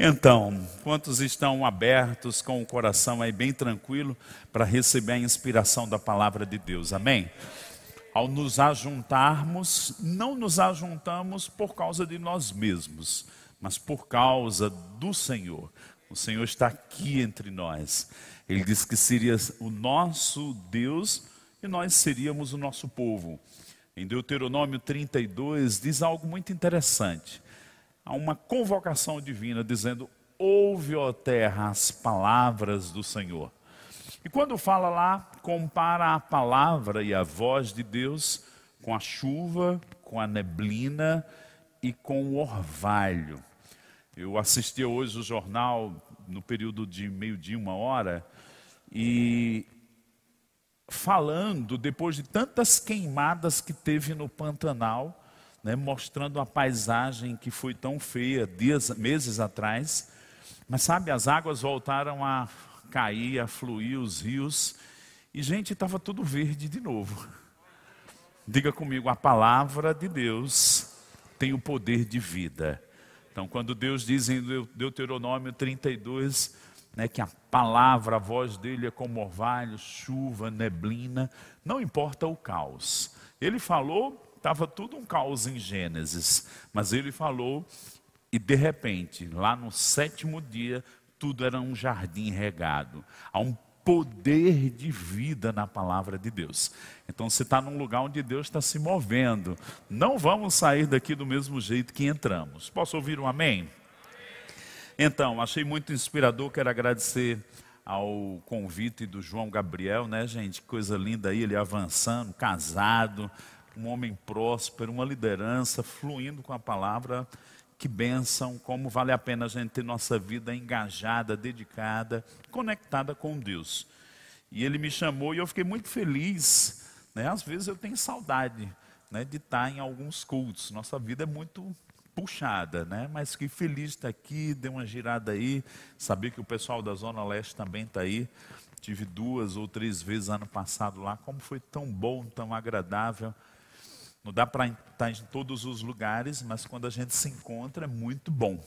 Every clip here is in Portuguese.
Então, quantos estão abertos com o coração aí bem tranquilo para receber a inspiração da palavra de Deus? Amém? Ao nos ajuntarmos, não nos ajuntamos por causa de nós mesmos, mas por causa do Senhor. O Senhor está aqui entre nós. Ele disse que seria o nosso Deus e nós seríamos o nosso povo. Em Deuteronômio 32 diz algo muito interessante a uma convocação divina dizendo: Ouve, ó terra, as palavras do Senhor. E quando fala lá, compara a palavra e a voz de Deus com a chuva, com a neblina e com o orvalho. Eu assisti hoje o jornal no período de meio-dia, uma hora, e falando, depois de tantas queimadas que teve no Pantanal, né, mostrando a paisagem que foi tão feia dias, meses atrás. Mas sabe, as águas voltaram a cair, a fluir, os rios, e gente, estava tudo verde de novo. Diga comigo, a palavra de Deus tem o poder de vida. Então, quando Deus diz em Deuteronômio 32, né, que a palavra, a voz dele é como orvalho, chuva, neblina, não importa o caos. Ele falou, estava tudo um caos em Gênesis, mas ele falou e de repente, lá no sétimo dia, tudo era um jardim regado. Há um poder de vida na palavra de Deus. Então você está num lugar onde Deus está se movendo. Não vamos sair daqui do mesmo jeito que entramos. Posso ouvir um amém? Então, achei muito inspirador, quero agradecer ao convite do João Gabriel, né, gente? Coisa linda aí, ele avançando, casado, um homem próspero, uma liderança, fluindo com a palavra. Que bênção, como vale a pena a gente ter nossa vida engajada, dedicada, conectada com Deus. E ele me chamou e eu fiquei muito feliz. Né? Às vezes eu tenho saudade né, de estar em alguns cultos. Nossa vida é muito puxada, né? Mas que feliz estar aqui, deu uma girada aí, saber que o pessoal da Zona Leste também está aí. Tive duas ou três vezes ano passado lá, como foi tão bom, tão agradável. Não dá para estar em todos os lugares, mas quando a gente se encontra é muito bom.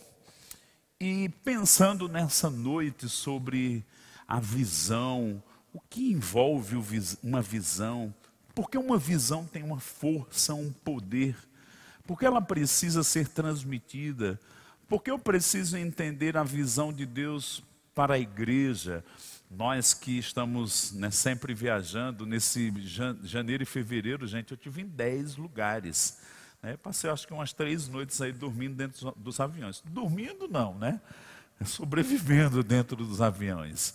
E pensando nessa noite sobre a visão, o que envolve uma visão, porque uma visão tem uma força, um poder, porque ela precisa ser transmitida, porque eu preciso entender a visão de Deus para a igreja, nós que estamos né, sempre viajando, nesse janeiro e fevereiro, gente, eu tive em 10 lugares. Né? Passei acho que umas três noites aí dormindo dentro dos aviões. Dormindo não, né? Sobrevivendo dentro dos aviões.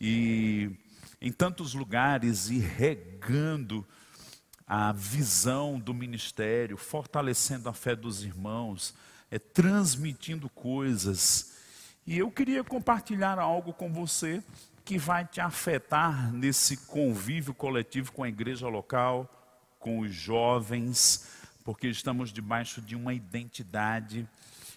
E em tantos lugares e regando a visão do ministério, fortalecendo a fé dos irmãos, é, transmitindo coisas. E eu queria compartilhar algo com você que vai te afetar nesse convívio coletivo com a igreja local, com os jovens, porque estamos debaixo de uma identidade.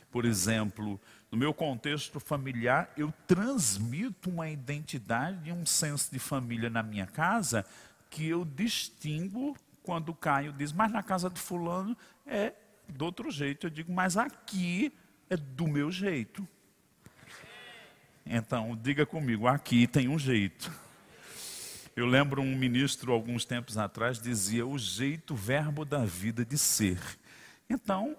Por exemplo, no meu contexto familiar, eu transmito uma identidade e um senso de família na minha casa que eu distingo quando Caio diz, mas na casa de fulano é do outro jeito. Eu digo, mas aqui é do meu jeito. Então, diga comigo, aqui tem um jeito. Eu lembro um ministro, alguns tempos atrás, dizia o jeito, verbo da vida de ser. Então,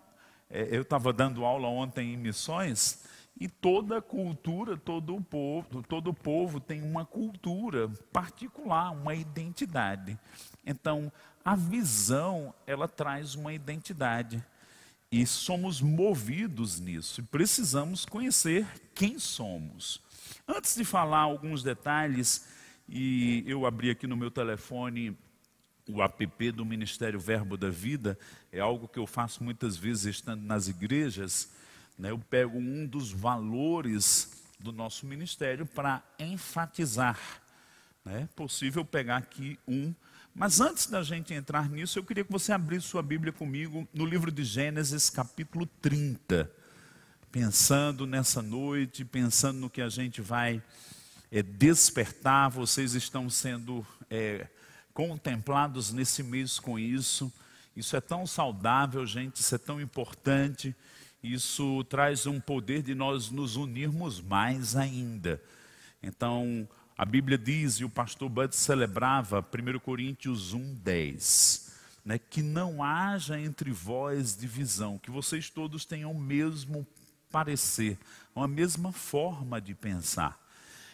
é, eu estava dando aula ontem em missões e toda cultura, todo o povo, todo povo tem uma cultura particular, uma identidade. Então, a visão, ela traz uma identidade. E somos movidos nisso. E precisamos conhecer quem somos. Antes de falar alguns detalhes, e eu abri aqui no meu telefone o app do Ministério Verbo da Vida, é algo que eu faço muitas vezes estando nas igrejas. Né? Eu pego um dos valores do nosso ministério para enfatizar. É possível pegar aqui um mas antes da gente entrar nisso, eu queria que você abrisse sua Bíblia comigo no livro de Gênesis, capítulo 30. Pensando nessa noite, pensando no que a gente vai é, despertar, vocês estão sendo é, contemplados nesse mês com isso. Isso é tão saudável, gente, isso é tão importante. isso traz um poder de nós nos unirmos mais ainda. Então, a Bíblia diz, e o pastor Bud celebrava, 1 Coríntios 1, 10, né, que não haja entre vós divisão, que vocês todos tenham o mesmo parecer, uma mesma forma de pensar.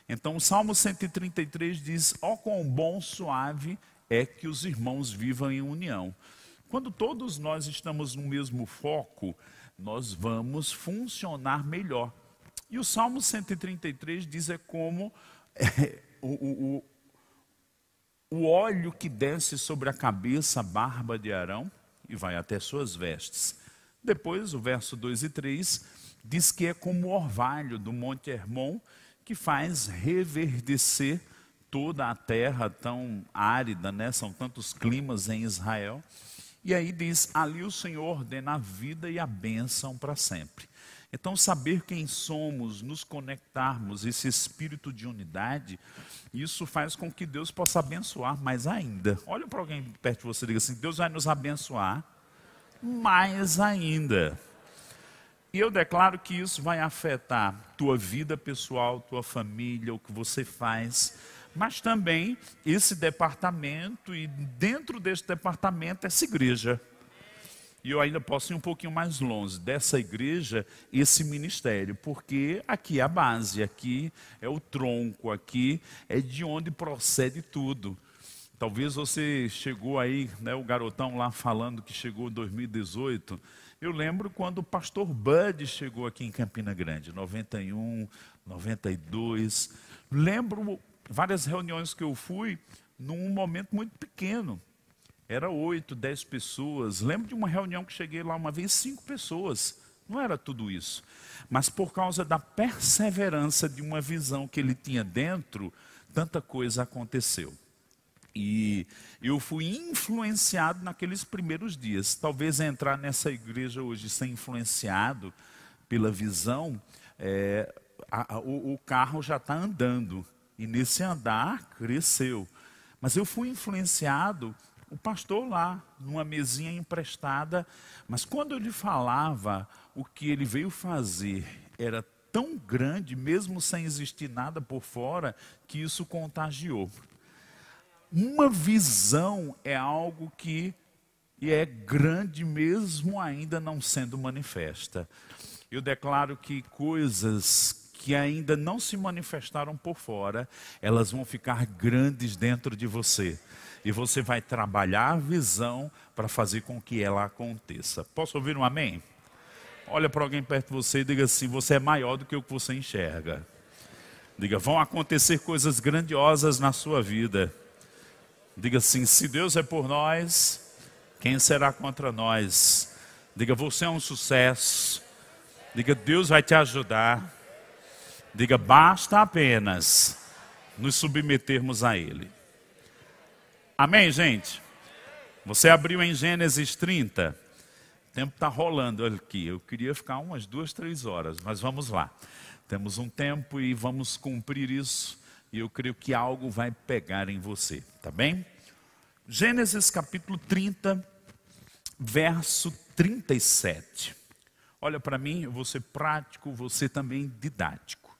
Então, o Salmo 133 diz: Ó, oh, quão bom, suave é que os irmãos vivam em união. Quando todos nós estamos no mesmo foco, nós vamos funcionar melhor. E o Salmo 133 diz é como o, o, o óleo que desce sobre a cabeça, a barba de Arão, e vai até suas vestes. Depois, o verso 2 e 3 diz que é como o orvalho do Monte Hermon, que faz reverdecer toda a terra tão árida, né? são tantos climas em Israel. E aí diz: ali o Senhor ordena a vida e a bênção para sempre. Então, saber quem somos, nos conectarmos, esse espírito de unidade, isso faz com que Deus possa abençoar mais ainda. Olha para alguém perto de você e diga assim: Deus vai nos abençoar mais ainda. E eu declaro que isso vai afetar tua vida pessoal, tua família, o que você faz mas também esse departamento e dentro desse departamento essa igreja. E eu ainda posso ir um pouquinho mais longe dessa igreja, esse ministério, porque aqui é a base, aqui é o tronco, aqui é de onde procede tudo. Talvez você chegou aí, né, o garotão lá falando que chegou em 2018. Eu lembro quando o pastor Bud chegou aqui em Campina Grande, 91, 92. Lembro várias reuniões que eu fui num momento muito pequeno. Era oito, dez pessoas. Lembro de uma reunião que cheguei lá uma vez, cinco pessoas. Não era tudo isso. Mas por causa da perseverança de uma visão que ele tinha dentro, tanta coisa aconteceu. E eu fui influenciado naqueles primeiros dias. Talvez entrar nessa igreja hoje ser influenciado pela visão, é, a, a, o, o carro já está andando. E nesse andar cresceu. Mas eu fui influenciado, o pastor lá, numa mesinha emprestada, mas quando ele falava, o que ele veio fazer era tão grande, mesmo sem existir nada por fora, que isso contagiou. Uma visão é algo que é grande mesmo ainda não sendo manifesta. Eu declaro que coisas que ainda não se manifestaram por fora, elas vão ficar grandes dentro de você. E você vai trabalhar a visão para fazer com que ela aconteça. Posso ouvir um amém? Olha para alguém perto de você e diga assim: você é maior do que o que você enxerga. Diga, vão acontecer coisas grandiosas na sua vida. Diga assim: se Deus é por nós, quem será contra nós? Diga, você é um sucesso. Diga, Deus vai te ajudar. Diga, basta apenas nos submetermos a Ele. Amém, gente? Você abriu em Gênesis 30. O tempo está rolando aqui. Eu queria ficar umas duas, três horas, mas vamos lá. Temos um tempo e vamos cumprir isso. E eu creio que algo vai pegar em você, tá bem? Gênesis capítulo 30, verso 37. Olha para mim, eu vou ser prático, você também didático.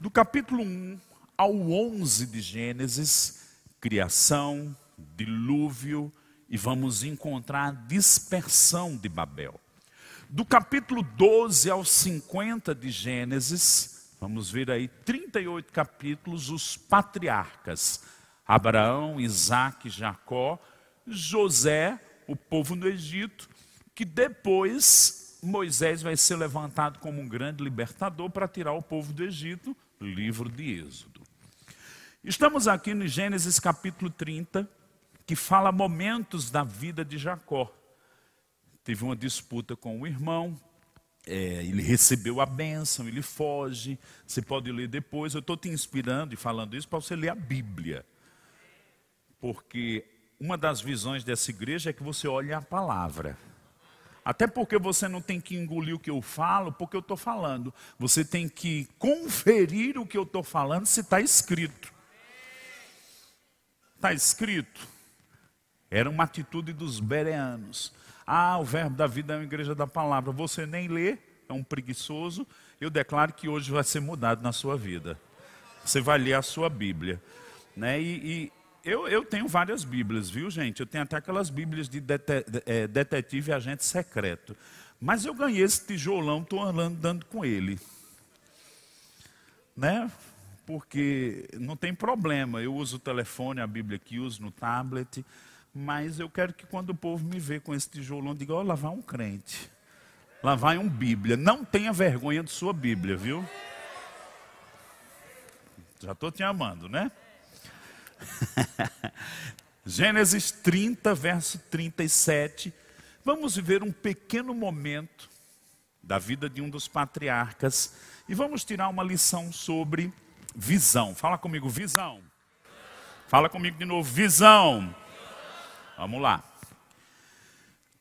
Do capítulo 1 ao 11 de Gênesis, criação, dilúvio, e vamos encontrar a dispersão de Babel. Do capítulo 12 ao 50 de Gênesis, vamos ver aí 38 capítulos, os patriarcas: Abraão, Isaac, Jacó, José, o povo no Egito, que depois Moisés vai ser levantado como um grande libertador para tirar o povo do Egito livro de Êxodo. Estamos aqui no Gênesis capítulo 30, que fala momentos da vida de Jacó. Teve uma disputa com o irmão, é, ele recebeu a bênção, ele foge. Você pode ler depois. Eu estou te inspirando e falando isso para você ler a Bíblia. Porque uma das visões dessa igreja é que você olhe a palavra. Até porque você não tem que engolir o que eu falo, porque eu estou falando. Você tem que conferir o que eu estou falando se está escrito. Está escrito. Era uma atitude dos bereanos. Ah, o verbo da vida é uma igreja da palavra. Você nem lê, é um preguiçoso. Eu declaro que hoje vai ser mudado na sua vida. Você vai ler a sua Bíblia. Né? E, e eu, eu, tenho várias Bíblias, viu, gente? Eu tenho até aquelas Bíblias de é, detetive e agente secreto. Mas eu ganhei esse tijolão, estou andando com ele. Né? Porque não tem problema. Eu uso o telefone, a Bíblia aqui, uso no tablet. Mas eu quero que quando o povo me vê com esse tijolão, diga: olha, lá vai um crente. Lá vai um Bíblia. Não tenha vergonha de sua Bíblia, viu? Já estou te amando, né? Gênesis 30, verso 37. Vamos viver um pequeno momento da vida de um dos patriarcas e vamos tirar uma lição sobre visão. Fala comigo, visão. Fala comigo de novo, visão. Vamos lá.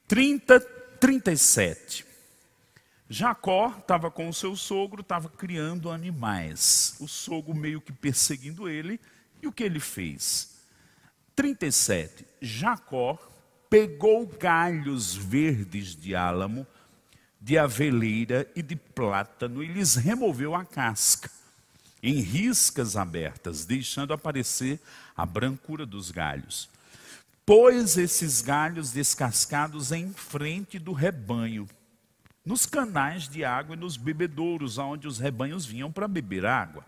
30, 37. Jacó estava com o seu sogro, estava criando animais. O sogro meio que perseguindo ele. E o que ele fez? 37. Jacó pegou galhos verdes de álamo, de aveleira e de plátano e lhes removeu a casca em riscas abertas, deixando aparecer a brancura dos galhos. Pôs esses galhos descascados em frente do rebanho, nos canais de água e nos bebedouros, onde os rebanhos vinham para beber água.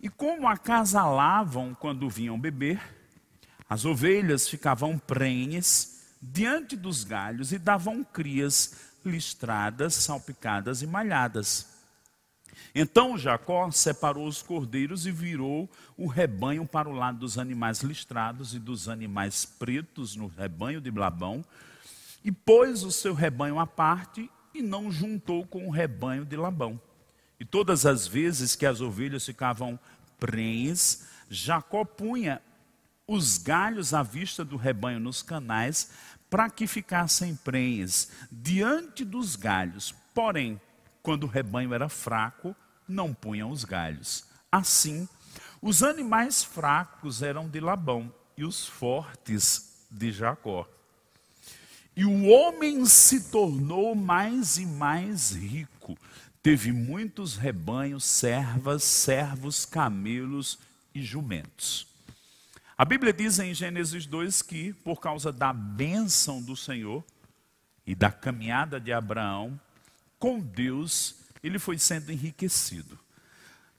E como acasalavam quando vinham beber, as ovelhas ficavam prenhes diante dos galhos e davam crias listradas, salpicadas e malhadas. Então Jacó separou os cordeiros e virou o rebanho para o lado dos animais listrados e dos animais pretos no rebanho de Labão, e pôs o seu rebanho à parte e não juntou com o rebanho de Labão. E todas as vezes que as ovelhas ficavam prenhes, Jacó punha os galhos à vista do rebanho nos canais, para que ficassem prenhes diante dos galhos. Porém, quando o rebanho era fraco, não punham os galhos. Assim, os animais fracos eram de Labão e os fortes de Jacó. E o homem se tornou mais e mais rico. Teve muitos rebanhos, servas, servos, camelos e jumentos. A Bíblia diz em Gênesis 2 que, por causa da bênção do Senhor e da caminhada de Abraão com Deus, ele foi sendo enriquecido.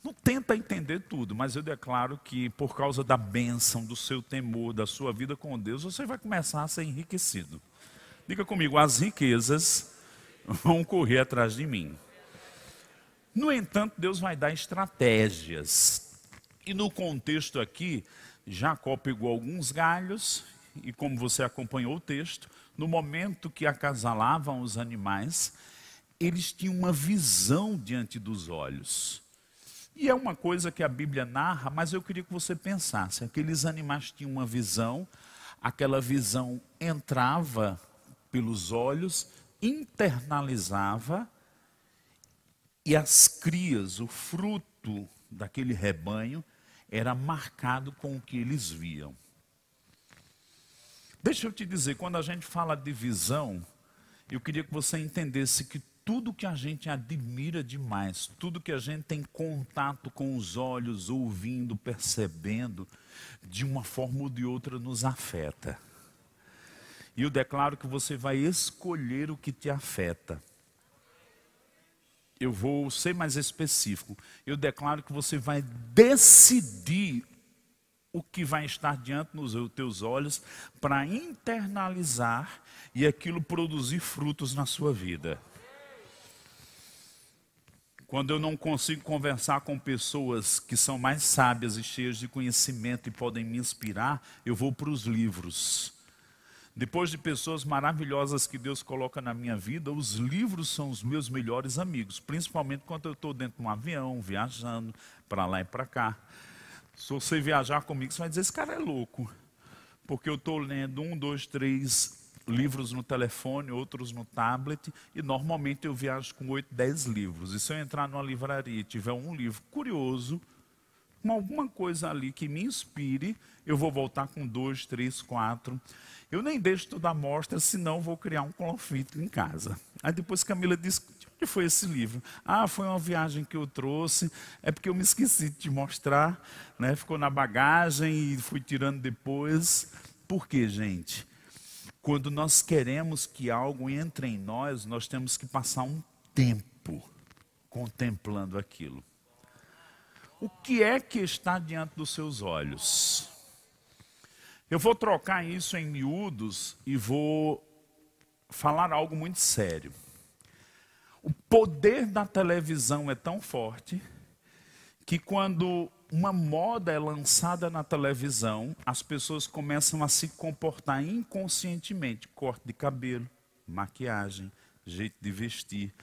Não tenta entender tudo, mas eu declaro que por causa da bênção, do seu temor, da sua vida com Deus, você vai começar a ser enriquecido. Diga comigo, as riquezas vão correr atrás de mim. No entanto, Deus vai dar estratégias. E no contexto aqui, Jacó pegou alguns galhos e, como você acompanhou o texto, no momento que acasalavam os animais, eles tinham uma visão diante dos olhos. E é uma coisa que a Bíblia narra, mas eu queria que você pensasse: aqueles animais tinham uma visão, aquela visão entrava pelos olhos, internalizava, e as crias, o fruto daquele rebanho, era marcado com o que eles viam. Deixa eu te dizer, quando a gente fala de visão, eu queria que você entendesse que tudo que a gente admira demais, tudo que a gente tem contato com os olhos, ouvindo, percebendo, de uma forma ou de outra nos afeta. E eu declaro que você vai escolher o que te afeta eu vou ser mais específico. Eu declaro que você vai decidir o que vai estar diante dos teus olhos para internalizar e aquilo produzir frutos na sua vida. Quando eu não consigo conversar com pessoas que são mais sábias e cheias de conhecimento e podem me inspirar, eu vou para os livros. Depois de pessoas maravilhosas que Deus coloca na minha vida, os livros são os meus melhores amigos, principalmente quando eu estou dentro de um avião, viajando para lá e para cá. Se você viajar comigo, você vai dizer: esse cara é louco, porque eu estou lendo um, dois, três livros no telefone, outros no tablet, e normalmente eu viajo com oito, dez livros. E se eu entrar numa livraria e tiver um livro curioso, com alguma coisa ali que me inspire, eu vou voltar com dois, três, quatro. Eu nem deixo tudo à mostra, senão vou criar um conflito em casa. Aí depois Camila disse, de onde foi esse livro? Ah, foi uma viagem que eu trouxe, é porque eu me esqueci de te mostrar, né? ficou na bagagem e fui tirando depois. Por quê, gente? Quando nós queremos que algo entre em nós, nós temos que passar um tempo contemplando aquilo. O que é que está diante dos seus olhos? Eu vou trocar isso em miúdos e vou falar algo muito sério. O poder da televisão é tão forte que quando uma moda é lançada na televisão, as pessoas começam a se comportar inconscientemente, corte de cabelo, maquiagem, jeito de vestir,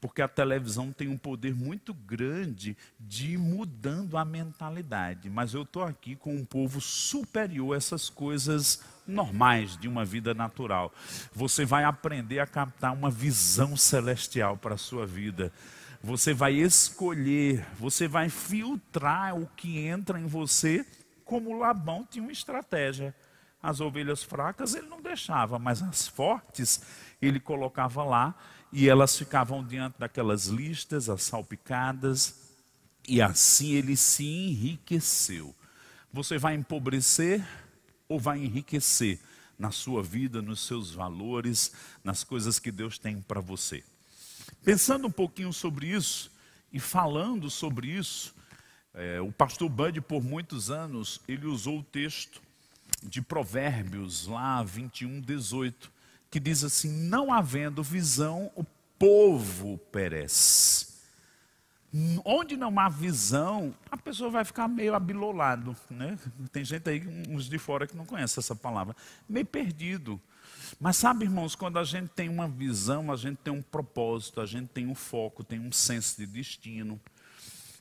porque a televisão tem um poder muito grande de ir mudando a mentalidade. Mas eu estou aqui com um povo superior a essas coisas normais de uma vida natural. Você vai aprender a captar uma visão celestial para a sua vida. Você vai escolher, você vai filtrar o que entra em você, como Labão tinha uma estratégia. As ovelhas fracas ele não deixava, mas as fortes ele colocava lá e elas ficavam diante daquelas listas, as salpicadas, e assim ele se enriqueceu. Você vai empobrecer ou vai enriquecer na sua vida, nos seus valores, nas coisas que Deus tem para você? Pensando um pouquinho sobre isso e falando sobre isso, é, o pastor Bud, por muitos anos, ele usou o texto de Provérbios, lá 21, 18 que diz assim: Não havendo visão, o povo perece. Onde não há visão, a pessoa vai ficar meio abilolado. Né? Tem gente aí, uns de fora, que não conhece essa palavra. Meio perdido. Mas sabe, irmãos, quando a gente tem uma visão, a gente tem um propósito, a gente tem um foco, tem um senso de destino.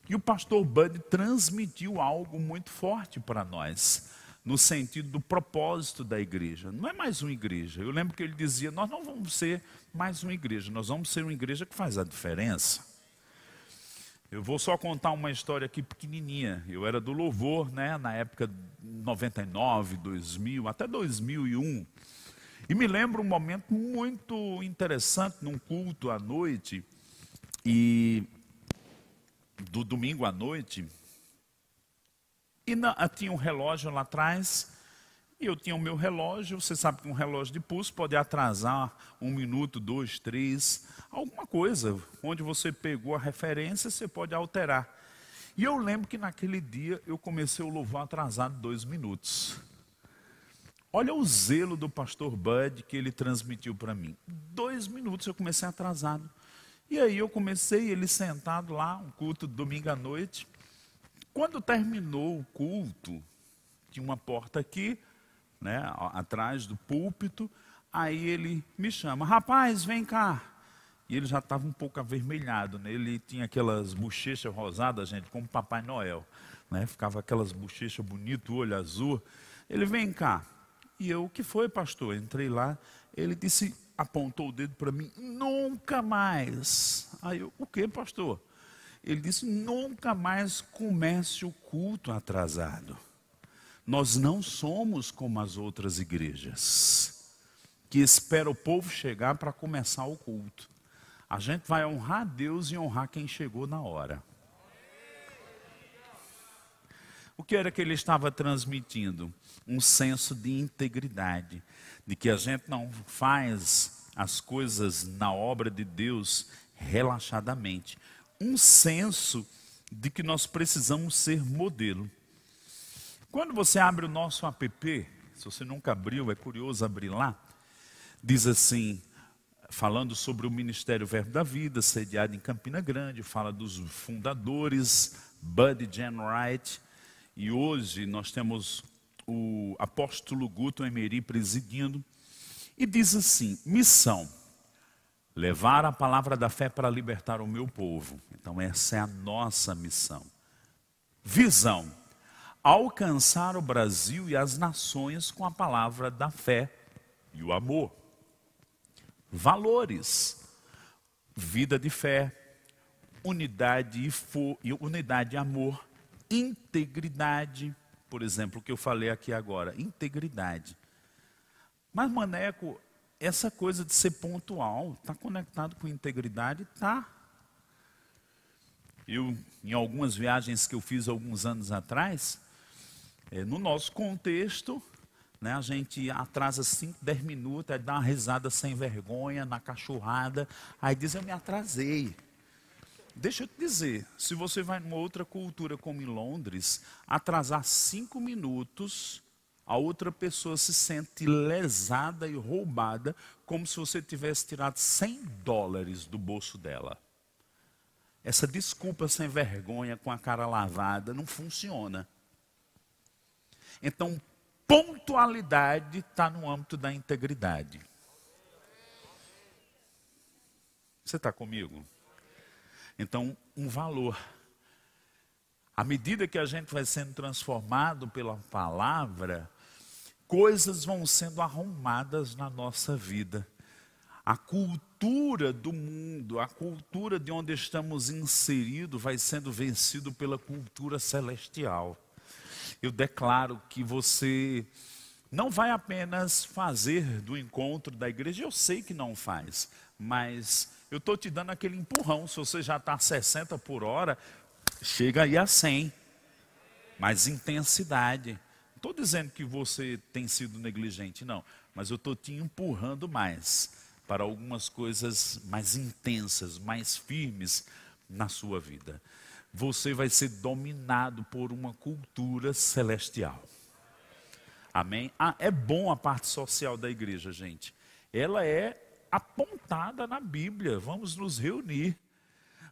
E o pastor Bud transmitiu algo muito forte para nós no sentido do propósito da igreja. Não é mais uma igreja. Eu lembro que ele dizia: Nós não vamos ser mais uma igreja, nós vamos ser uma igreja que faz a diferença. Eu vou só contar uma história aqui pequenininha. Eu era do louvor, né, na época 99, 2000, até 2001. E me lembro um momento muito interessante num culto à noite e do domingo à noite, e na, ah, tinha um relógio lá atrás, e eu tinha o meu relógio. Você sabe que um relógio de pulso pode atrasar um minuto, dois, três, alguma coisa. Onde você pegou a referência, você pode alterar. E eu lembro que naquele dia eu comecei o louvor atrasado dois minutos. Olha o zelo do pastor Bud que ele transmitiu para mim. Dois minutos eu comecei atrasado. E aí eu comecei, ele sentado lá, um culto domingo à noite. Quando terminou o culto, tinha uma porta aqui, né, atrás do púlpito, aí ele me chama, rapaz, vem cá. E ele já estava um pouco avermelhado, né? ele tinha aquelas bochechas rosadas, gente, como Papai Noel. Né? Ficava aquelas bochechas bonitas, olho azul. Ele, vem cá. E eu, o que foi, pastor? Entrei lá, ele disse, apontou o dedo para mim, nunca mais. Aí eu, o que, pastor? Ele disse: nunca mais comece o culto atrasado. Nós não somos como as outras igrejas, que espera o povo chegar para começar o culto. A gente vai honrar Deus e honrar quem chegou na hora. O que era que ele estava transmitindo? Um senso de integridade, de que a gente não faz as coisas na obra de Deus relaxadamente, um senso de que nós precisamos ser modelo. Quando você abre o nosso app, se você nunca abriu, é curioso abrir lá, diz assim, falando sobre o Ministério Verbo da Vida, sediado em Campina Grande, fala dos fundadores, Buddy Jan Wright, e hoje nós temos o apóstolo Guto Emery presidindo, e diz assim: missão levar a palavra da fé para libertar o meu povo. Então, essa é a nossa missão. Visão: alcançar o Brasil e as nações com a palavra da fé e o amor. Valores: vida de fé, unidade e, unidade e amor, integridade, por exemplo, o que eu falei aqui agora, integridade. Mas, Maneco, essa coisa de ser pontual, está conectado com integridade? Tá. Eu, em algumas viagens que eu fiz alguns anos atrás, é, no nosso contexto, né, a gente atrasa 5, 10 minutos, aí dá uma risada sem vergonha na cachorrada, aí diz eu me atrasei. Deixa eu te dizer, se você vai numa outra cultura como em Londres, atrasar cinco minutos, a outra pessoa se sente lesada e roubada, como se você tivesse tirado 100 dólares do bolso dela. Essa desculpa sem vergonha, com a cara lavada, não funciona. Então, pontualidade está no âmbito da integridade. Você está comigo? Então, um valor. À medida que a gente vai sendo transformado pela palavra, coisas vão sendo arrumadas na nossa vida. A cultura do mundo, a cultura de onde estamos inseridos, vai sendo vencido pela cultura celestial. Eu declaro que você não vai apenas fazer do encontro da igreja, eu sei que não faz, mas eu estou te dando aquele empurrão. Se você já está a 60 por hora, chega aí a 100. Mais intensidade. Não estou dizendo que você tem sido negligente, não. Mas eu estou te empurrando mais para algumas coisas mais intensas, mais firmes na sua vida. Você vai ser dominado por uma cultura celestial. Amém? Ah, é bom a parte social da igreja, gente. Ela é apontada na Bíblia. Vamos nos reunir.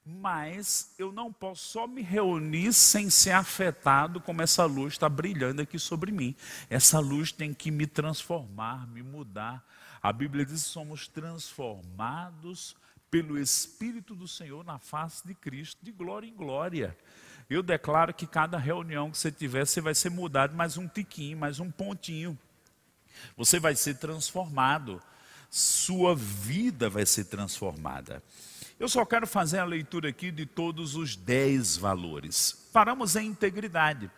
Mas eu não posso só me reunir sem ser afetado como essa luz está brilhando aqui sobre mim. Essa luz tem que me transformar, me mudar. A Bíblia diz que somos transformados pelo Espírito do Senhor na face de Cristo, de glória em glória. Eu declaro que cada reunião que você tiver, você vai ser mudado mais um tiquinho, mais um pontinho. Você vai ser transformado sua vida vai ser transformada. Eu só quero fazer a leitura aqui de todos os dez valores. Paramos em integridade.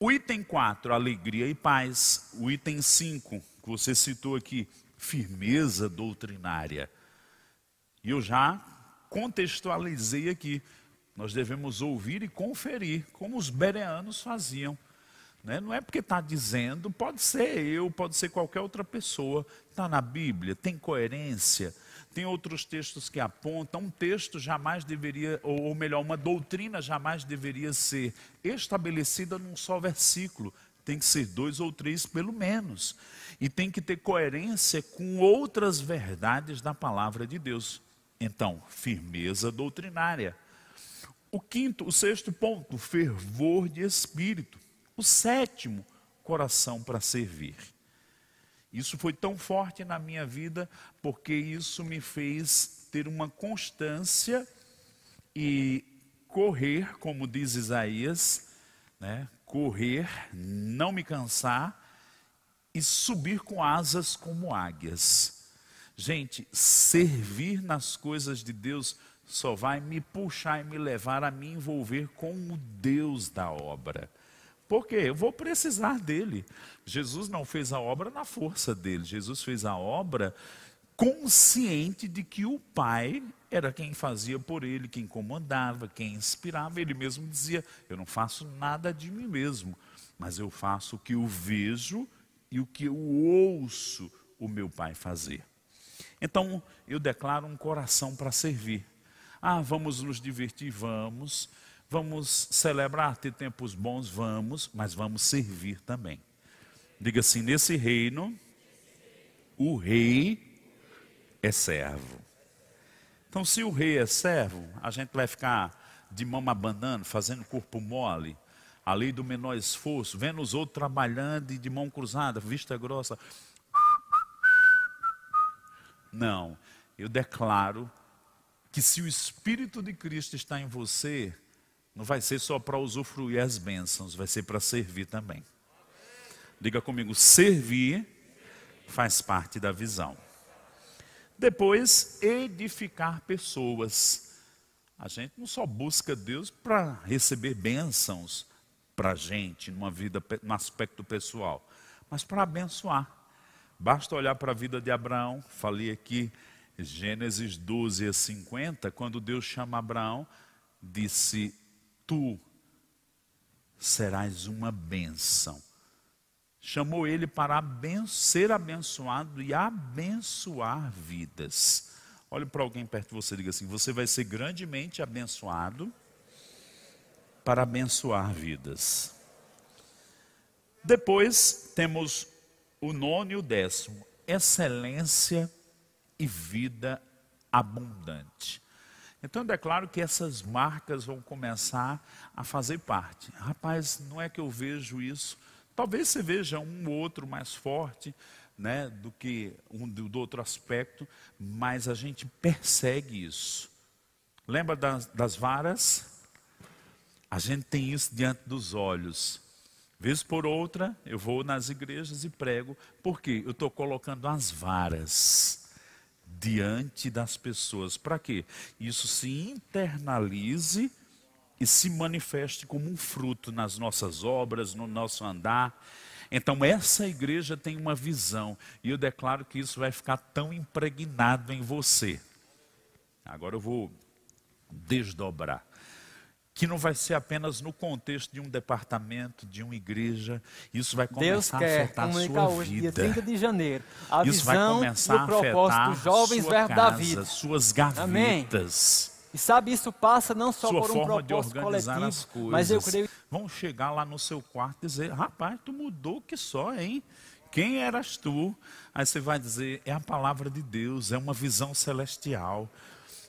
O item 4, alegria e paz. O item 5, que você citou aqui, firmeza doutrinária. E eu já contextualizei aqui. Nós devemos ouvir e conferir, como os bereanos faziam. Né? Não é porque está dizendo, pode ser eu, pode ser qualquer outra pessoa. Está na Bíblia, tem coerência. Tem outros textos que apontam, um texto jamais deveria, ou melhor, uma doutrina jamais deveria ser estabelecida num só versículo. Tem que ser dois ou três, pelo menos. E tem que ter coerência com outras verdades da palavra de Deus. Então, firmeza doutrinária. O quinto, o sexto ponto, fervor de espírito. O sétimo, coração para servir. Isso foi tão forte na minha vida porque isso me fez ter uma constância e correr, como diz Isaías, né? correr, não me cansar e subir com asas como águias. Gente, servir nas coisas de Deus só vai me puxar e me levar a me envolver com o Deus da obra. Porque eu vou precisar dele. Jesus não fez a obra na força dele, Jesus fez a obra consciente de que o Pai era quem fazia por ele, quem comandava, quem inspirava. Ele mesmo dizia: Eu não faço nada de mim mesmo, mas eu faço o que eu vejo e o que eu ouço o meu Pai fazer. Então, eu declaro um coração para servir. Ah, vamos nos divertir? Vamos. Vamos celebrar, ter tempos bons? Vamos, mas vamos servir também. Diga assim: nesse reino, o rei é servo. Então, se o rei é servo, a gente vai ficar de mão abanando, fazendo corpo mole, a lei do menor esforço, vendo os outros trabalhando e de mão cruzada, vista grossa. Não, eu declaro que se o Espírito de Cristo está em você, não vai ser só para usufruir as bênçãos, vai ser para servir também. Diga comigo, servir faz parte da visão. Depois, edificar pessoas. A gente não só busca Deus para receber bênçãos para a gente, numa vida, no aspecto pessoal, mas para abençoar. Basta olhar para a vida de Abraão, falei aqui, Gênesis 12 a 50, quando Deus chama Abraão, disse: Tu serás uma bênção. Chamou ele para aben ser abençoado e abençoar vidas. Olhe para alguém perto de você e diga assim: Você vai ser grandemente abençoado para abençoar vidas. Depois temos o nono e o décimo: excelência e vida abundante. Então, é claro que essas marcas vão começar a fazer parte. Rapaz, não é que eu vejo isso. Talvez você veja um ou outro mais forte né, do que um do outro aspecto, mas a gente persegue isso. Lembra das, das varas? A gente tem isso diante dos olhos. Vez por outra, eu vou nas igrejas e prego, porque eu estou colocando as varas diante das pessoas. Para quê? Isso se internalize e se manifeste como um fruto nas nossas obras, no nosso andar. Então, essa igreja tem uma visão, e eu declaro que isso vai ficar tão impregnado em você. Agora eu vou desdobrar que não vai ser apenas no contexto de um departamento, de uma igreja. Isso vai começar Deus quer a afetar a sua hoje, vida. dia 30 de janeiro, a Isso vai começar a afetar jovens sua casa, da vida. suas Amém. gavetas, E sabe, isso passa não só sua por um propósito coletivo, as coisas. mas eu creio Vão chegar lá no seu quarto e dizer, rapaz, tu mudou que só, hein? Quem eras tu? Aí você vai dizer, é a palavra de Deus, é uma visão celestial.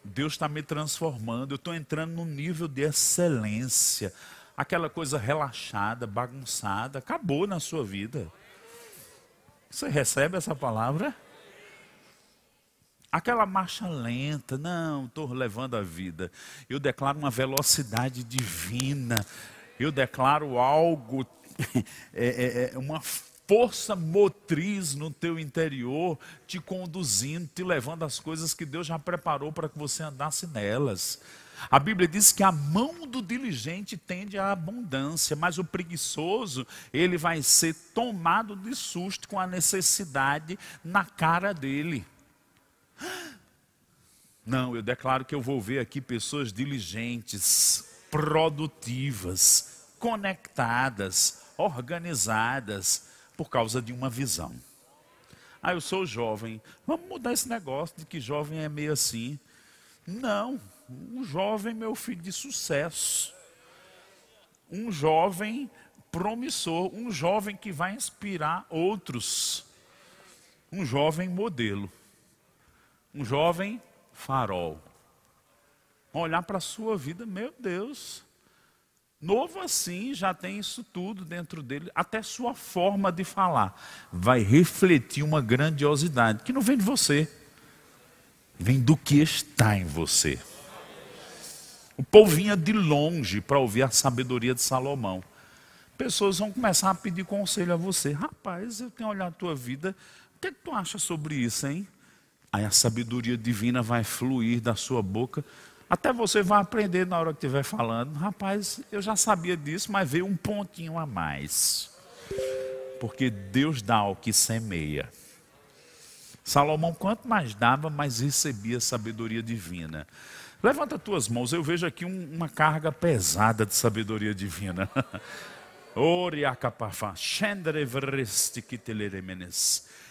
Deus está me transformando, eu estou entrando num nível de excelência. Aquela coisa relaxada, bagunçada, acabou na sua vida. Você recebe essa palavra? Aquela marcha lenta, não, estou levando a vida. Eu declaro uma velocidade divina. Eu declaro algo, é, é, é, uma força motriz no teu interior, te conduzindo, te levando às coisas que Deus já preparou para que você andasse nelas. A Bíblia diz que a mão do diligente tende à abundância, mas o preguiçoso, ele vai ser tomado de susto com a necessidade na cara dele. Não, eu declaro que eu vou ver aqui pessoas diligentes, produtivas, conectadas, organizadas, por causa de uma visão. Ah, eu sou jovem. Vamos mudar esse negócio de que jovem é meio assim. Não, um jovem, meu filho, de sucesso. Um jovem promissor, um jovem que vai inspirar outros. Um jovem modelo. Um jovem farol. Olhar para a sua vida, meu Deus. Novo assim, já tem isso tudo dentro dele, até sua forma de falar. Vai refletir uma grandiosidade que não vem de você, vem do que está em você. O povo vinha de longe para ouvir a sabedoria de Salomão. Pessoas vão começar a pedir conselho a você. Rapaz, eu tenho olhado a tua vida, o que, é que tu acha sobre isso, hein? Aí a sabedoria divina vai fluir da sua boca até você vai aprender na hora que estiver falando. Rapaz, eu já sabia disso, mas veio um pontinho a mais. Porque Deus dá ao que semeia. Salomão, quanto mais dava, mais recebia sabedoria divina. Levanta tuas mãos, eu vejo aqui um, uma carga pesada de sabedoria divina.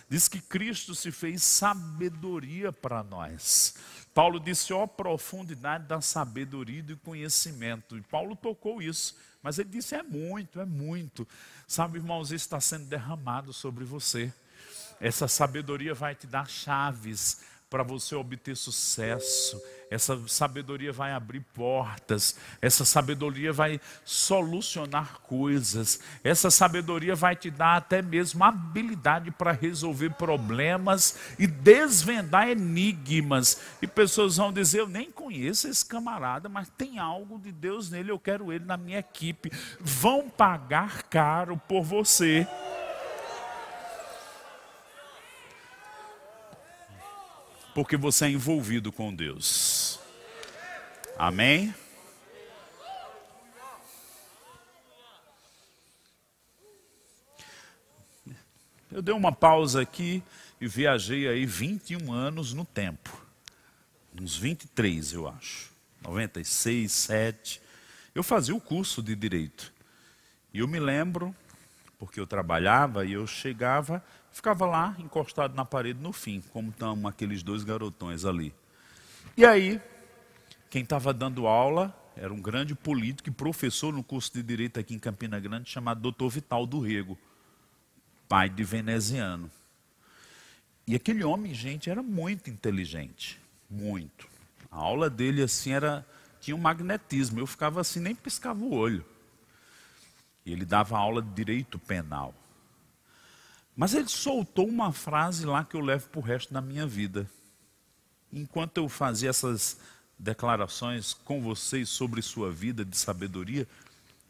Diz que Cristo se fez sabedoria para nós. Paulo disse, ó profundidade da sabedoria e do conhecimento. E Paulo tocou isso, mas ele disse, é muito, é muito. Sabe, irmãos, isso está sendo derramado sobre você. Essa sabedoria vai te dar chaves para você obter sucesso. Essa sabedoria vai abrir portas, essa sabedoria vai solucionar coisas, essa sabedoria vai te dar até mesmo habilidade para resolver problemas e desvendar enigmas. E pessoas vão dizer: Eu nem conheço esse camarada, mas tem algo de Deus nele, eu quero ele na minha equipe. Vão pagar caro por você. Porque você é envolvido com Deus. Amém? Eu dei uma pausa aqui e viajei aí 21 anos no tempo. Uns 23, eu acho. 96, 7. Eu fazia o curso de direito. E eu me lembro, porque eu trabalhava e eu chegava, ficava lá encostado na parede no fim, como estão aqueles dois garotões ali. E aí, quem estava dando aula era um grande político e professor no curso de direito aqui em Campina Grande, chamado Dr. Vital do Rego pai de veneziano. E aquele homem, gente, era muito inteligente, muito. A aula dele assim era tinha um magnetismo. Eu ficava assim, nem piscava o olho. E ele dava aula de direito penal. Mas ele soltou uma frase lá que eu levo para o resto da minha vida. Enquanto eu fazia essas declarações com vocês sobre sua vida de sabedoria,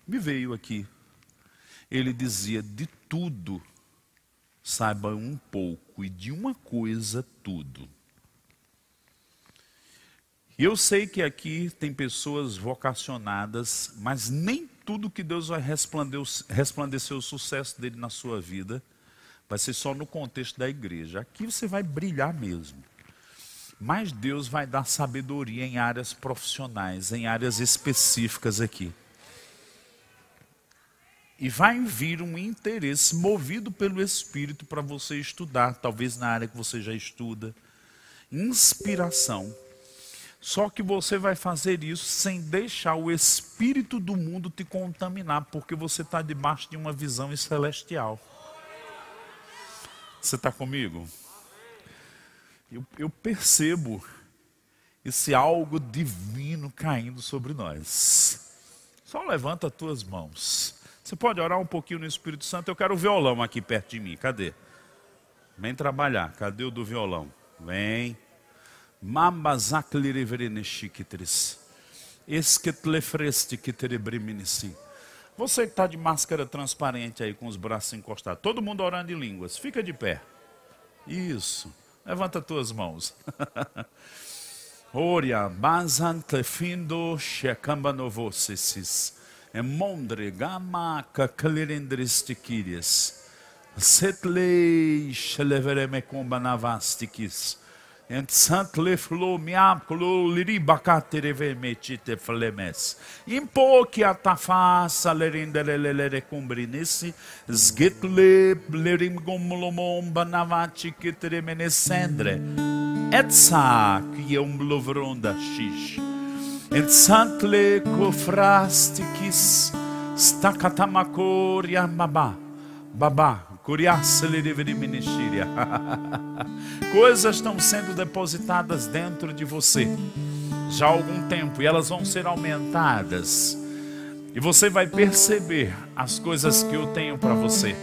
me veio aqui. Ele dizia: de tudo saiba um pouco e de uma coisa tudo. E eu sei que aqui tem pessoas vocacionadas, mas nem tudo que Deus vai resplandecer o sucesso dele na sua vida vai ser só no contexto da igreja. Aqui você vai brilhar mesmo. Mas Deus vai dar sabedoria em áreas profissionais, em áreas específicas aqui. E vai vir um interesse movido pelo Espírito para você estudar, talvez na área que você já estuda. Inspiração. Só que você vai fazer isso sem deixar o espírito do mundo te contaminar, porque você está debaixo de uma visão celestial. Você está comigo? Eu, eu percebo esse algo divino caindo sobre nós. Só levanta as tuas mãos. Você pode orar um pouquinho no Espírito Santo? Eu quero o violão aqui perto de mim. Cadê? Vem trabalhar. Cadê o do violão? Vem. Que terebriminici. Você que está de máscara transparente aí, com os braços encostados. Todo mundo orando em línguas. Fica de pé. Isso. Levanta tuas mãos. Oria, bazantlefindo shekamba novosesis emondre gama kakalirindristikirias. Setlei shelevereme kombanavastikis. Ent santle flo miaplo liribacaterevemetite flemes. Impo que atafasa lerindelelele cumbrinisi. Zgitle lerim gomlomom banavati kitremenesendre. Etsa que é um blovronda shish. Et santle kofrastikis stakatamakoria baba. Coisas estão sendo depositadas dentro de você já há algum tempo e elas vão ser aumentadas. E você vai perceber as coisas que eu tenho para você.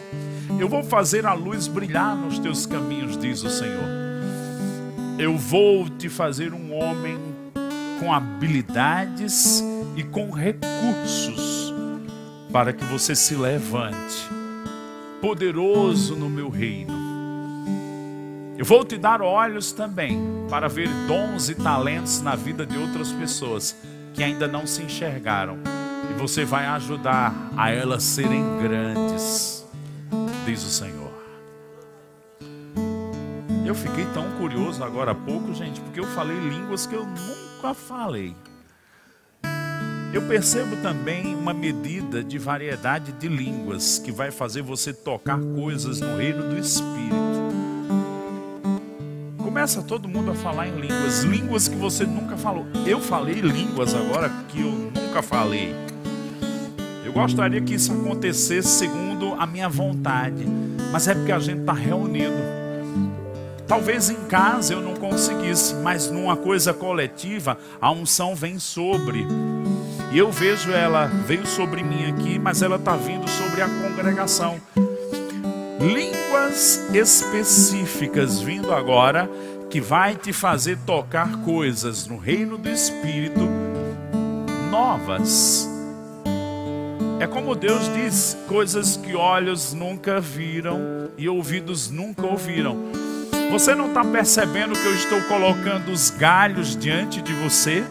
Eu vou fazer a luz brilhar nos teus caminhos, diz o Senhor. Eu vou te fazer um homem com habilidades e com recursos para que você se levante, poderoso no meu reino. Eu vou te dar olhos também para ver dons e talentos na vida de outras pessoas que ainda não se enxergaram. E você vai ajudar a elas serem grandes, diz o Senhor. Eu fiquei tão curioso agora há pouco, gente, porque eu falei línguas que eu nunca nunca falei. Eu percebo também uma medida de variedade de línguas que vai fazer você tocar coisas no reino do Espírito. Começa todo mundo a falar em línguas, línguas que você nunca falou. Eu falei línguas agora que eu nunca falei. Eu gostaria que isso acontecesse segundo a minha vontade, mas é porque a gente está reunido. Talvez em casa eu não conseguisse, mas numa coisa coletiva, a unção vem sobre. E eu vejo ela, veio sobre mim aqui, mas ela está vindo sobre a congregação. Línguas específicas vindo agora, que vai te fazer tocar coisas no reino do Espírito novas. É como Deus diz: coisas que olhos nunca viram e ouvidos nunca ouviram você não está percebendo que eu estou colocando os galhos diante de você?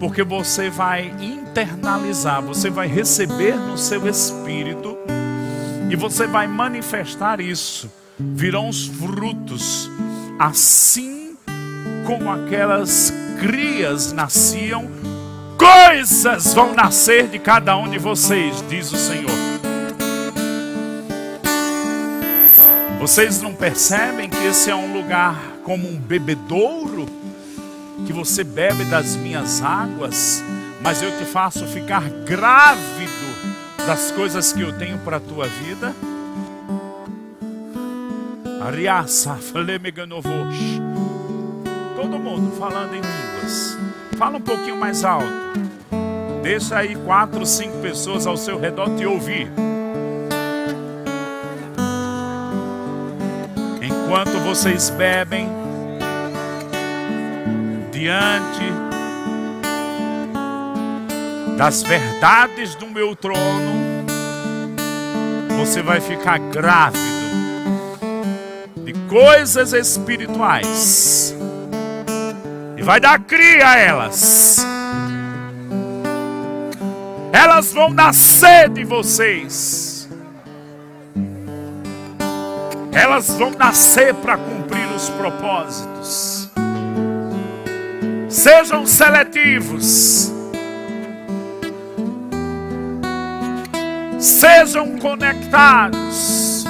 Porque você vai internalizar, você vai receber no seu espírito e você vai manifestar isso. Virão os frutos, assim como aquelas crias nasciam, coisas vão nascer de cada um de vocês, diz o Senhor. Vocês não percebem que esse é um lugar como um bebedouro? Que você bebe das minhas águas, mas eu te faço ficar grávido das coisas que eu tenho para a tua vida? Ariasa, falemeganovos. Todo mundo falando em línguas. Fala um pouquinho mais alto. Deixa aí quatro, cinco pessoas ao seu redor te ouvir. Enquanto vocês bebem diante das verdades do meu trono, você vai ficar grávido de coisas espirituais e vai dar cria a elas. Elas vão nascer de vocês. Elas vão nascer para cumprir os propósitos. Sejam seletivos. Sejam conectados.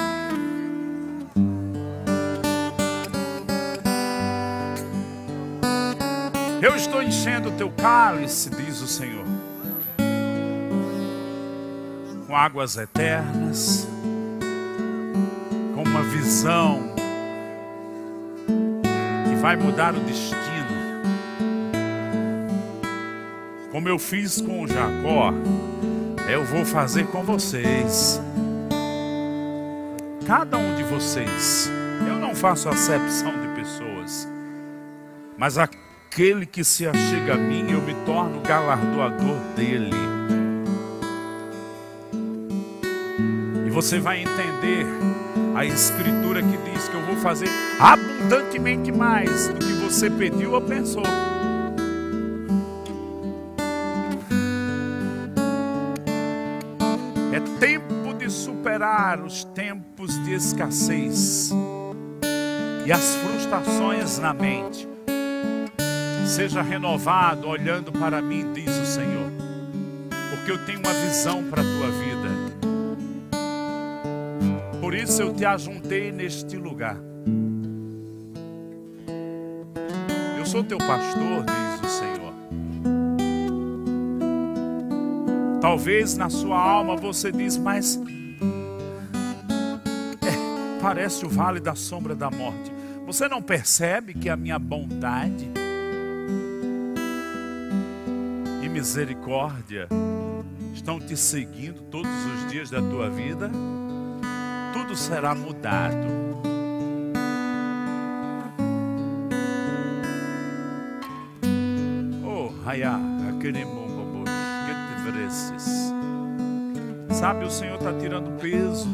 Eu estou enchendo o teu cálice, diz o Senhor, com águas eternas, com uma visão que vai mudar o destino. Como eu fiz com Jacó, eu vou fazer com vocês. Cada um de vocês. Eu não faço acepção de pessoas, mas aquele que se achega a mim, eu me torno galardoador dele. E você vai entender a escritura que diz que eu vou fazer abundantemente mais do que você pediu ou pensou. Superar os tempos de escassez e as frustrações na mente. Seja renovado olhando para mim, diz o Senhor, porque eu tenho uma visão para a tua vida. Por isso eu te ajuntei neste lugar. Eu sou teu pastor, diz o Senhor. Talvez na sua alma você diz, mas parece o vale da sombra da morte. Você não percebe que a minha bondade misericórdia estão te seguindo todos os dias da tua vida, tudo será mudado. Oh, Raya, aquele Sabe, o Senhor está tirando peso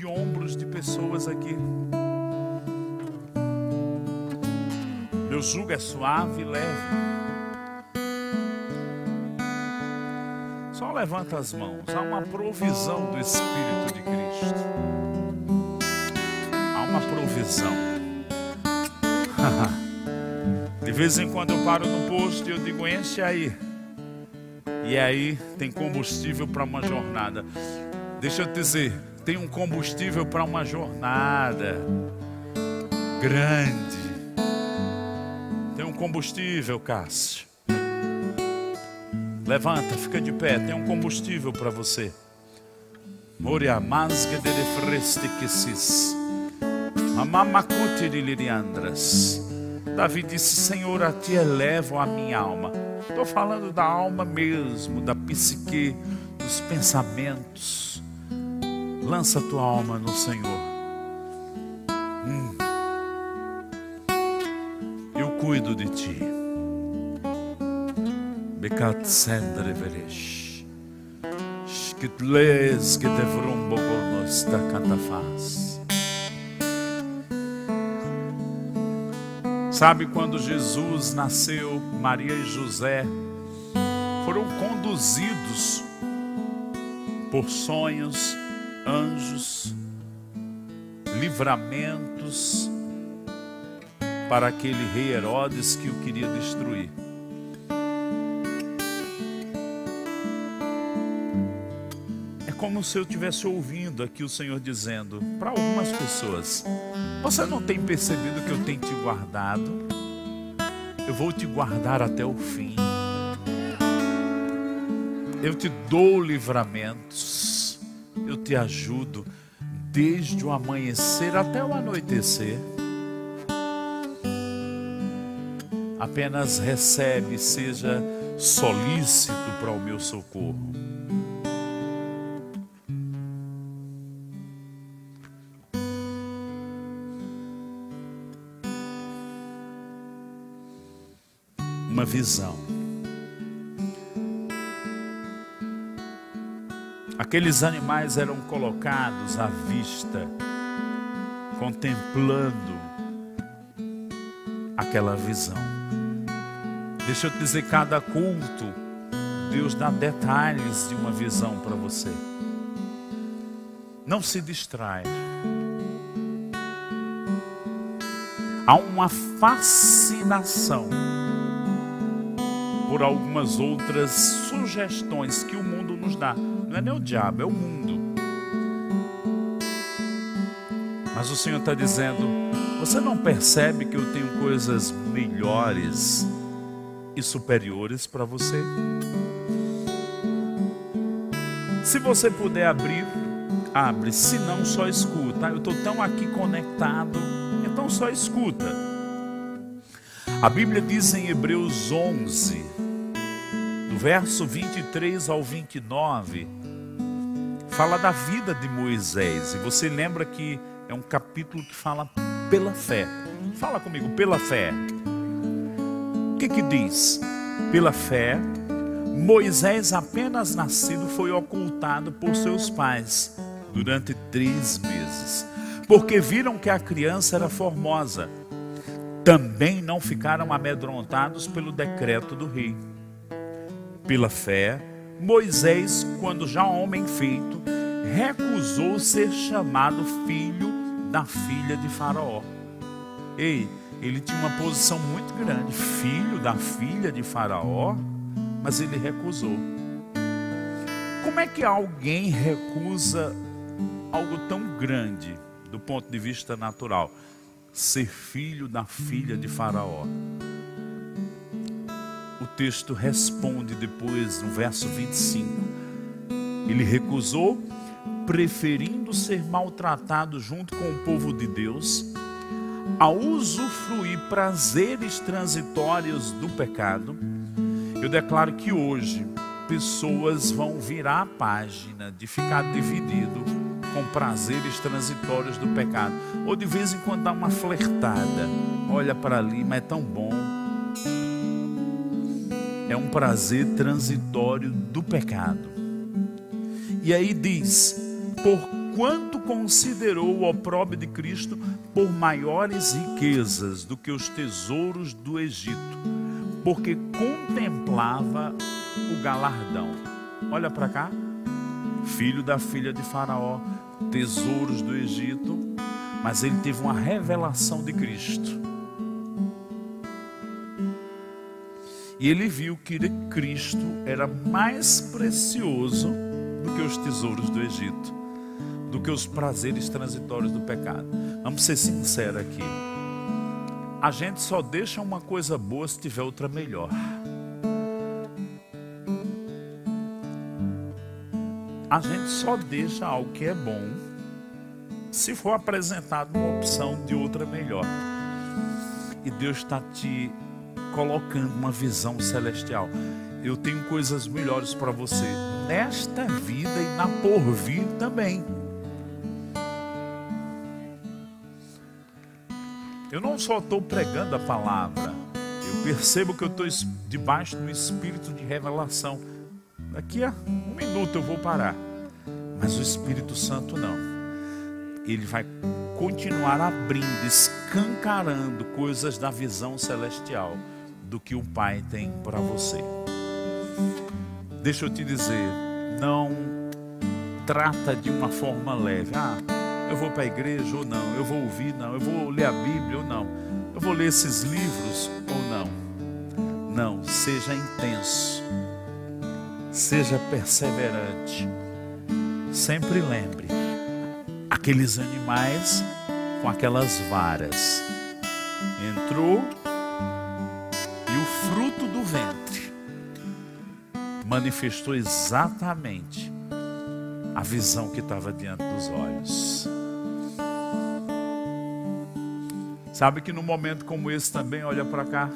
de ombros de pessoas aqui. Meu jugo é suave e leve. levanta as mãos. Há uma provisão do Espírito de Cristo. Há uma provisão. de vez em quando eu paro no posto e eu digo: enche aí. E aí tem combustível para uma jornada. Deixa eu te dizer, tem um combustível para uma jornada grande. Tem um combustível, Cássio. Levanta, fica de pé, tem um combustível para você. Moria masga de frestequesis. Amamakute de liriandras. Davi disse: Senhor, a ti elevo a minha alma. Estou falando da alma mesmo, da psique, dos pensamentos. Lança tua alma no Senhor. Hum. Eu cuido de ti. Bekat sendre veresh. Skitles que te vrumbo bonos da cantafaz. Sabe quando Jesus nasceu, Maria e José foram conduzidos por sonhos, anjos, livramentos para aquele rei Herodes que o queria destruir. É como se eu estivesse ouvindo aqui o Senhor dizendo para algumas pessoas: Você não tem percebido que eu tenho te guardado? Eu vou te guardar até o fim. Eu te dou livramentos. Te ajudo desde o amanhecer até o anoitecer. Apenas recebe, seja solícito para o meu socorro. Uma visão. Aqueles animais eram colocados à vista, contemplando aquela visão. Deixa eu te dizer, cada culto, Deus dá detalhes de uma visão para você. Não se distrai. Há uma fascinação por algumas outras sugestões que o mundo nos dá. Não é nem o diabo, é o mundo. Mas o Senhor está dizendo: você não percebe que eu tenho coisas melhores e superiores para você? Se você puder abrir, abre. Se não, só escuta. Eu estou tão aqui conectado, então só escuta. A Bíblia diz em Hebreus 11, do verso 23 ao 29, fala da vida de Moisés. E você lembra que é um capítulo que fala pela fé. Fala comigo, pela fé. O que que diz? Pela fé, Moisés, apenas nascido, foi ocultado por seus pais durante três meses, porque viram que a criança era formosa. Também não ficaram amedrontados pelo decreto do rei. Pela fé, Moisés, quando já homem feito, recusou ser chamado filho da filha de Faraó. Ei, ele tinha uma posição muito grande, filho da filha de Faraó, mas ele recusou. Como é que alguém recusa algo tão grande do ponto de vista natural? Ser filho da filha de Faraó texto responde depois, no verso 25. Ele recusou, preferindo ser maltratado junto com o povo de Deus, a usufruir prazeres transitórios do pecado. Eu declaro que hoje pessoas vão virar a página de ficar dividido com prazeres transitórios do pecado, ou de vez em quando dá uma flertada, olha para ali, mas é tão bom é um prazer transitório do pecado. E aí diz: por quanto considerou o opróbrio de Cristo por maiores riquezas do que os tesouros do Egito, porque contemplava o galardão. Olha para cá, filho da filha de Faraó, tesouros do Egito, mas ele teve uma revelação de Cristo. E ele viu que Cristo era mais precioso do que os tesouros do Egito, do que os prazeres transitórios do pecado. Vamos ser sinceros aqui. A gente só deixa uma coisa boa se tiver outra melhor. A gente só deixa algo que é bom se for apresentado uma opção de outra melhor. E Deus está te colocando uma visão celestial. Eu tenho coisas melhores para você nesta vida e na porvir também. Eu não só estou pregando a palavra, eu percebo que eu estou debaixo do espírito de revelação. Daqui a um minuto eu vou parar, mas o Espírito Santo não. Ele vai continuar abrindo, escancarando coisas da visão celestial do que o Pai tem para você. deixa eu te dizer, não trata de uma forma leve. Ah, eu vou para a igreja ou não, eu vou ouvir, não, eu vou ler a Bíblia ou não, eu vou ler esses livros ou não. Não, seja intenso, seja perseverante. Sempre lembre, aqueles animais com aquelas varas entrou manifestou exatamente a visão que estava diante dos olhos. Sabe que no momento como esse também, olha para cá,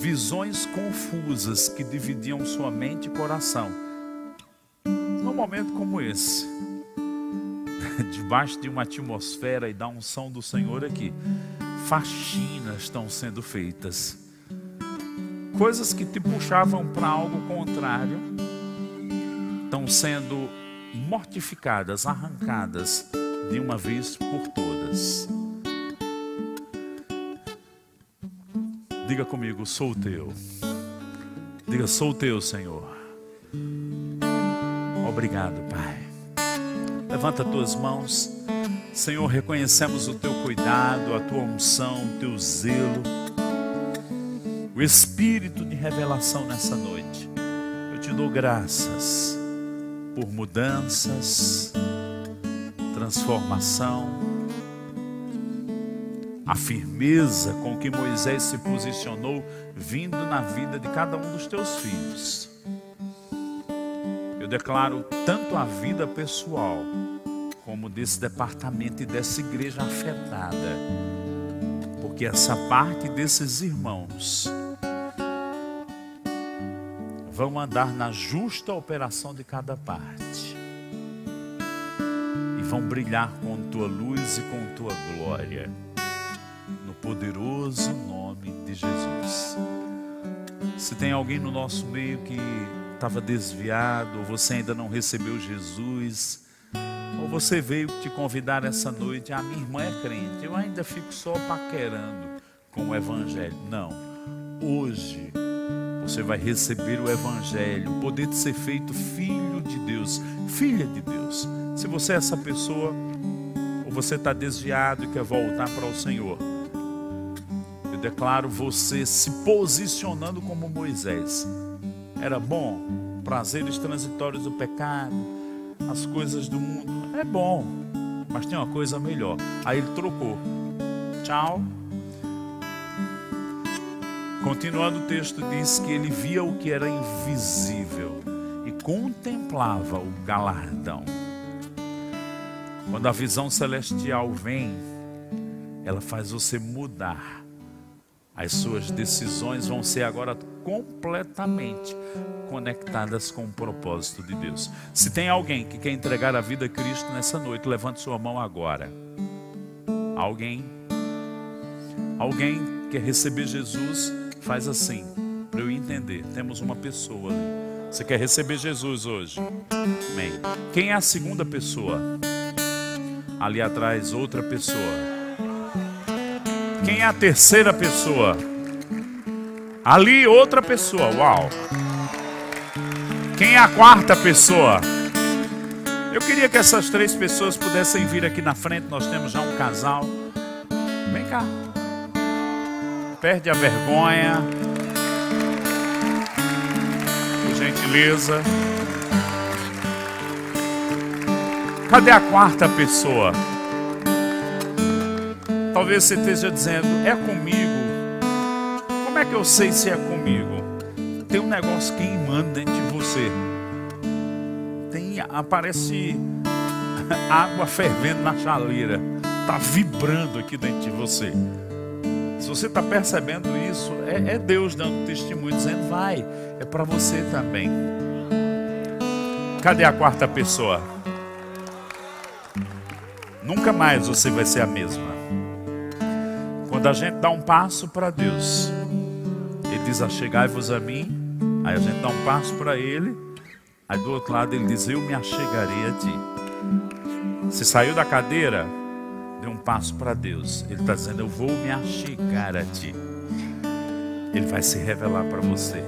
visões confusas que dividiam sua mente e coração. Num momento como esse, debaixo de uma atmosfera e da unção do Senhor aqui, faxinas estão sendo feitas. Coisas que te puxavam para algo contrário estão sendo mortificadas, arrancadas de uma vez por todas. Diga comigo, sou teu. Diga, sou teu, Senhor. Obrigado, Pai. Levanta tuas mãos. Senhor, reconhecemos o teu cuidado, a tua unção, o teu zelo, o espírito de revelação nessa noite. Eu te dou graças por mudanças, transformação a firmeza com que Moisés se posicionou, vindo na vida de cada um dos teus filhos. Eu declaro tanto a vida pessoal, como desse departamento e dessa igreja afetada, porque essa parte desses irmãos vão andar na justa operação de cada parte e vão brilhar com tua luz e com tua glória poderoso nome de Jesus. Se tem alguém no nosso meio que estava desviado, ou você ainda não recebeu Jesus, ou você veio te convidar essa noite, a ah, minha irmã é crente, eu ainda fico só paquerando com o Evangelho. Não, hoje você vai receber o Evangelho, o poder de ser feito filho de Deus, filha de Deus. Se você é essa pessoa, ou você está desviado e quer voltar para o Senhor, declaro você se posicionando como Moisés. Era bom, prazeres transitórios do pecado, as coisas do mundo. É bom, mas tem uma coisa melhor. Aí ele trocou. Tchau. Continuando o texto, diz que ele via o que era invisível e contemplava o galardão. Quando a visão celestial vem, ela faz você mudar as suas decisões vão ser agora completamente conectadas com o propósito de Deus. Se tem alguém que quer entregar a vida a Cristo nessa noite, levante sua mão agora. Alguém? Alguém quer receber Jesus? Faz assim, para eu entender. Temos uma pessoa ali. Você quer receber Jesus hoje? Amém. Quem é a segunda pessoa? Ali atrás, outra pessoa. Quem é a terceira pessoa? Ali, outra pessoa. Uau. Quem é a quarta pessoa? Eu queria que essas três pessoas pudessem vir aqui na frente. Nós temos já um casal. Vem cá. Perde a vergonha. Por gentileza. Cadê a quarta pessoa? Talvez você esteja dizendo, é comigo. Como é que eu sei se é comigo? Tem um negócio queimando dentro de você. Tem, aparece água fervendo na chaleira. Está vibrando aqui dentro de você. Se você está percebendo isso, é, é Deus dando testemunho, dizendo, vai, é para você também. Cadê a quarta pessoa? Nunca mais você vai ser a mesma. Quando a gente dá um passo para Deus, Ele diz: Achegai-vos a mim. Aí a gente dá um passo para Ele. Aí do outro lado Ele diz: Eu me achegarei a ti. Se saiu da cadeira, dê um passo para Deus. Ele está dizendo: Eu vou me achegar a ti. Ele vai se revelar para você.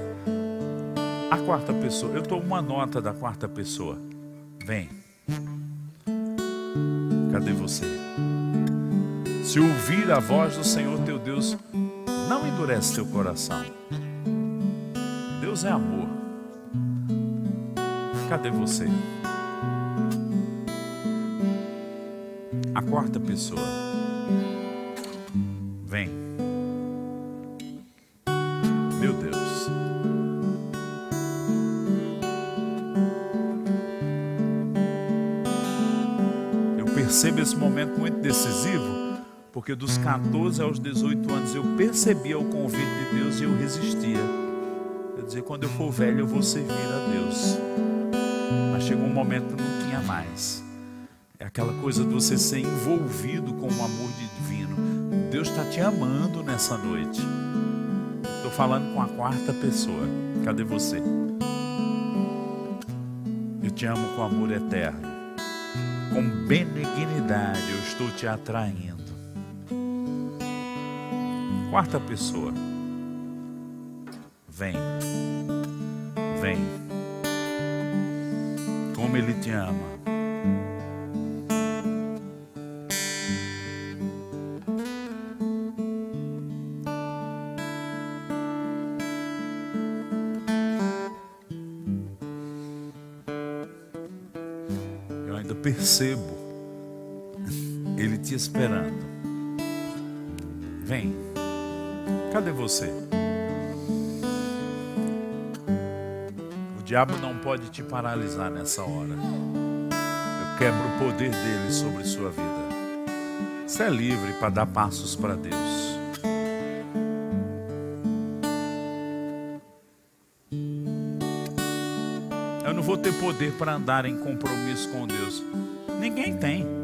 A quarta pessoa, eu estou uma nota da quarta pessoa. Vem. Cadê você? Se ouvir a voz do Senhor teu Deus, não endurece teu coração. Deus é amor. Cadê você? A quarta pessoa. Vem. Meu Deus. Eu percebo esse momento muito decisivo, porque dos 14 aos 18 anos eu percebia o convite de Deus e eu resistia. Eu dizia, quando eu for velho eu vou servir a Deus. Mas chegou um momento que não tinha mais. É aquela coisa de você ser envolvido com o amor divino. Deus está te amando nessa noite. Estou falando com a quarta pessoa. Cadê você? Eu te amo com amor eterno. Com benignidade eu estou te atraindo. Quarta pessoa. Vem. Vem. Como Ele te ama. Esperando. Vem. Cadê você? O diabo não pode te paralisar nessa hora. Eu quebro o poder dele sobre sua vida. Você é livre para dar passos para Deus. Eu não vou ter poder para andar em compromisso com Deus. Ninguém tem.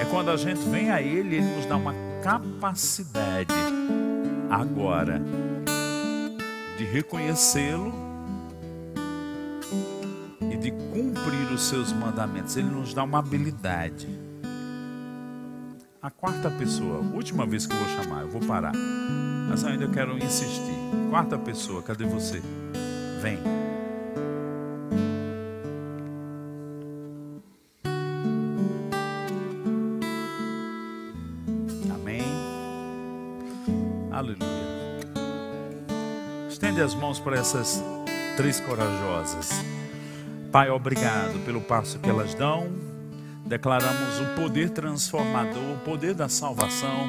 É quando a gente vem a Ele, Ele nos dá uma capacidade agora de reconhecê-lo e de cumprir os seus mandamentos. Ele nos dá uma habilidade. A quarta pessoa, última vez que eu vou chamar, eu vou parar. Mas ainda quero insistir. Quarta pessoa, cadê você? Vem. As mãos para essas três corajosas. Pai, obrigado pelo passo que elas dão. Declaramos o poder transformador, o poder da salvação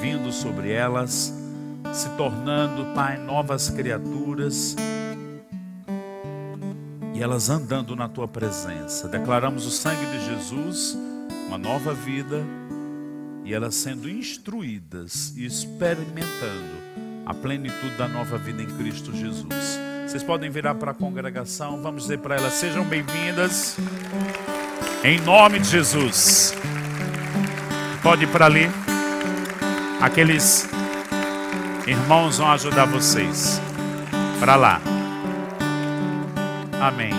vindo sobre elas, se tornando, Pai, novas criaturas e elas andando na tua presença. Declaramos o sangue de Jesus, uma nova vida e elas sendo instruídas e experimentando a plenitude da nova vida em Cristo Jesus. Vocês podem virar para a congregação, vamos dizer para elas: sejam bem-vindas, em nome de Jesus. Pode ir para ali, aqueles irmãos vão ajudar vocês. Para lá, amém.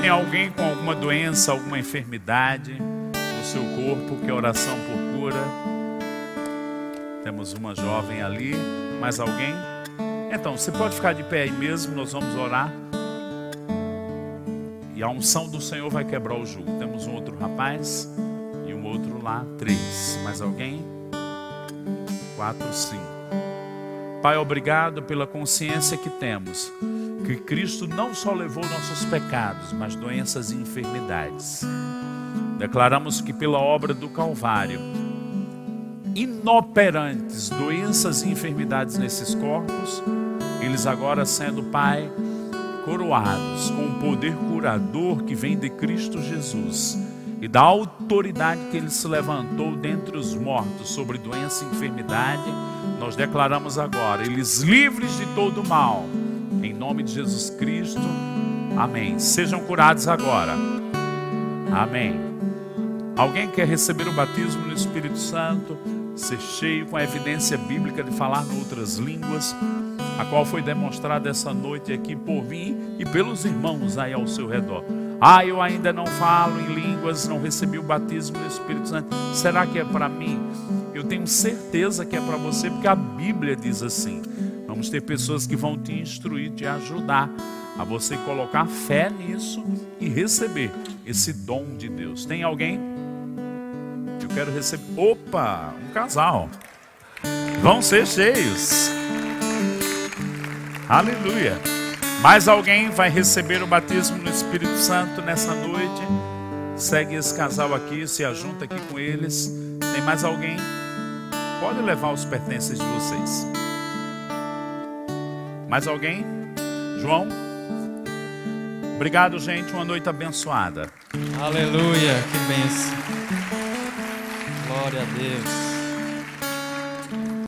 Tem alguém com alguma doença, alguma enfermidade no seu corpo, que oração por cura? Temos uma jovem ali, mais alguém? Então, você pode ficar de pé aí mesmo, nós vamos orar. E a unção do Senhor vai quebrar o jugo. Temos um outro rapaz e um outro lá, três. Mais alguém? Quatro, cinco. Pai, obrigado pela consciência que temos que Cristo não só levou nossos pecados, mas doenças e enfermidades. Declaramos que pela obra do Calvário, inoperantes doenças e enfermidades nesses corpos, eles agora sendo, Pai, coroados com o poder curador que vem de Cristo Jesus e da autoridade que ele se levantou dentre os mortos sobre doença e enfermidade, nós declaramos agora, eles livres de todo mal, em nome de Jesus Cristo, amém. Sejam curados agora, amém. Alguém quer receber o batismo no Espírito Santo, ser cheio com a evidência bíblica de falar em outras línguas, a qual foi demonstrada essa noite aqui por mim e pelos irmãos aí ao seu redor. Ah, eu ainda não falo em línguas, não recebi o batismo do Espírito Santo. Será que é para mim? Eu tenho certeza que é para você, porque a Bíblia diz assim. Vamos ter pessoas que vão te instruir, te ajudar a você colocar fé nisso e receber esse dom de Deus. Tem alguém? Quero receber. Opa, um casal. Vão ser cheios. Aleluia. Mais alguém vai receber o batismo no Espírito Santo nessa noite? Segue esse casal aqui, se ajunta aqui com eles. Tem mais alguém? Pode levar os pertences de vocês. Mais alguém? João? Obrigado, gente. Uma noite abençoada. Aleluia, que bênção. Glória a Deus.